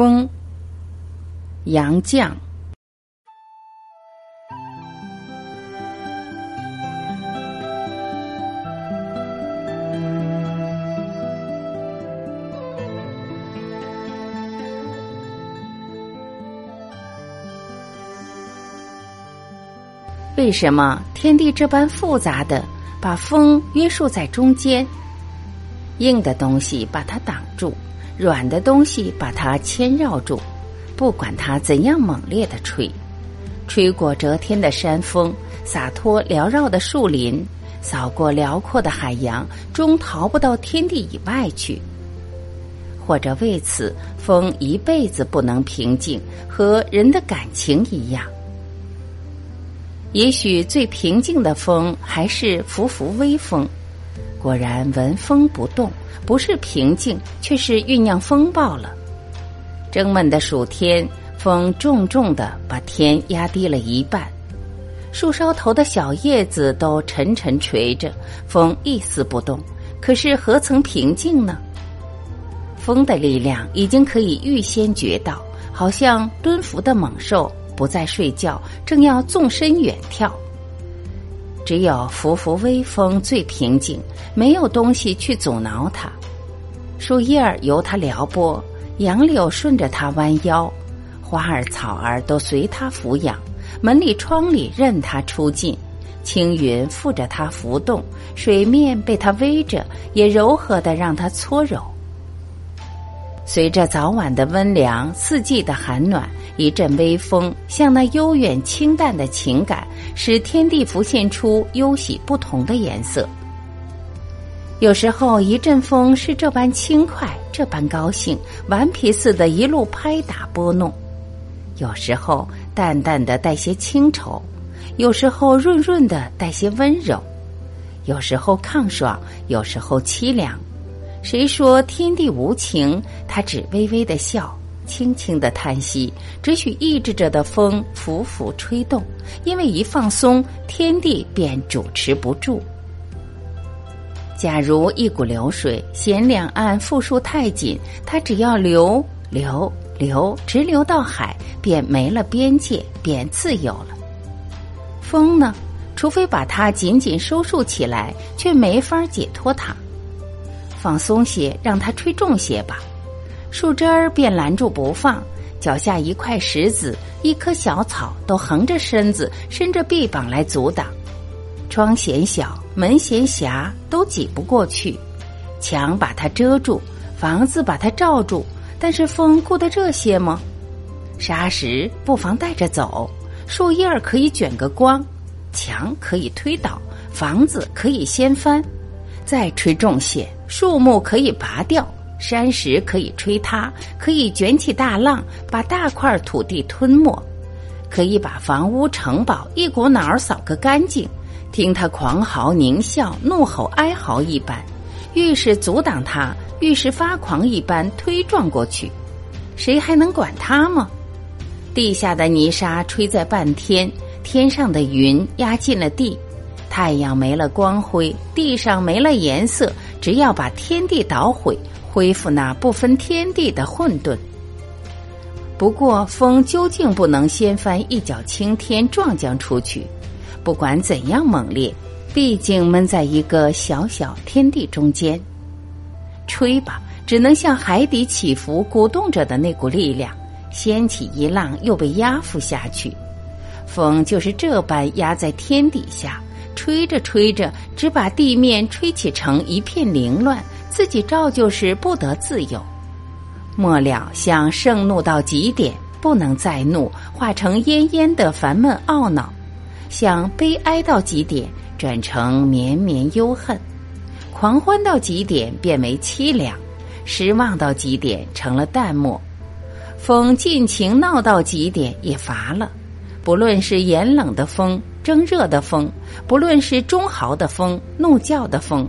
风，杨绛。为什么天地这般复杂的把风约束在中间？硬的东西把它挡住。软的东西把它牵绕住，不管它怎样猛烈的吹，吹过遮天的山峰，洒脱缭绕的树林，扫过辽阔的海洋，终逃不到天地以外去。或者为此，风一辈子不能平静，和人的感情一样。也许最平静的风还是拂拂微风。果然闻风不动，不是平静，却是酝酿风暴了。蒸闷的暑天，风重重的把天压低了一半，树梢头的小叶子都沉沉垂着，风一丝不动。可是何曾平静呢？风的力量已经可以预先觉到，好像蹲伏的猛兽不再睡觉，正要纵身远跳。只有拂拂微风最平静，没有东西去阻挠它。树叶儿由它撩拨，杨柳顺着它弯腰，花儿草儿都随它抚养，门里窗里任它出进，青云附着它浮动，水面被它偎着，也柔和的让它搓揉。随着早晚的温凉，四季的寒暖，一阵微风，像那悠远清淡的情感，使天地浮现出忧喜不同的颜色。有时候一阵风是这般轻快，这般高兴，顽皮似的，一路拍打拨弄；有时候淡淡的带些清愁，有时候润润的带些温柔，有时候抗爽，有时候凄凉。谁说天地无情？他只微微的笑，轻轻的叹息，只许抑制着的风拂拂吹动。因为一放松，天地便主持不住。假如一股流水嫌两岸负数太紧，它只要流流流，直流到海，便没了边界，便自由了。风呢？除非把它紧紧收束起来，却没法解脱它。放松些，让它吹重些吧。树枝儿便拦住不放，脚下一块石子、一棵小草都横着身子、伸着臂膀来阻挡。窗嫌小，门嫌狭，都挤不过去。墙把它遮住，房子把它罩住，但是风顾得这些吗？沙石不妨带着走，树叶儿可以卷个光，墙可以推倒，房子可以掀翻。再吹重些，树木可以拔掉，山石可以吹塌，可以卷起大浪，把大块土地吞没，可以把房屋城堡一股脑儿扫个干净。听他狂嚎、狞笑、怒吼、哀嚎一般，愈是阻挡他，愈是发狂一般推撞过去。谁还能管他吗？地下的泥沙吹在半天，天上的云压进了地。太阳没了光辉，地上没了颜色，只要把天地捣毁，恢复那不分天地的混沌。不过，风究竟不能掀翻一角青天，撞将出去。不管怎样猛烈，毕竟闷在一个小小天地中间。吹吧，只能像海底起伏鼓动着的那股力量，掀起一浪，又被压伏下去。风就是这般压在天底下。吹着吹着，只把地面吹起成一片凌乱，自己照旧是不得自由。末了，像盛怒到极点，不能再怒，化成恹恹的烦闷懊恼；像悲哀到极点，转成绵绵忧恨；狂欢到极点，变为凄凉；失望到极点，成了淡漠。风尽情闹到极点，也乏了。不论是炎冷的风。蒸热的风，不论是中豪的风、怒叫的风，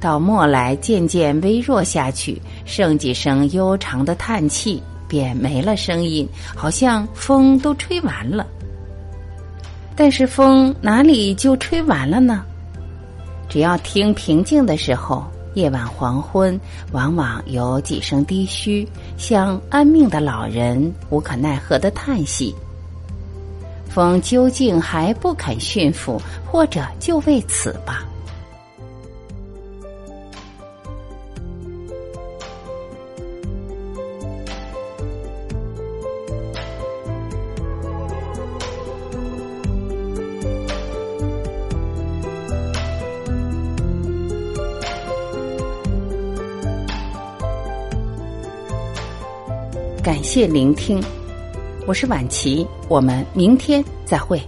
到末来渐渐微弱下去，剩几声悠长的叹气，便没了声音，好像风都吹完了。但是风哪里就吹完了呢？只要听平静的时候，夜晚黄昏，往往有几声低嘘，像安命的老人无可奈何的叹息。风究竟还不肯驯服，或者就为此吧。感谢聆听，我是晚琪，我们明天再会。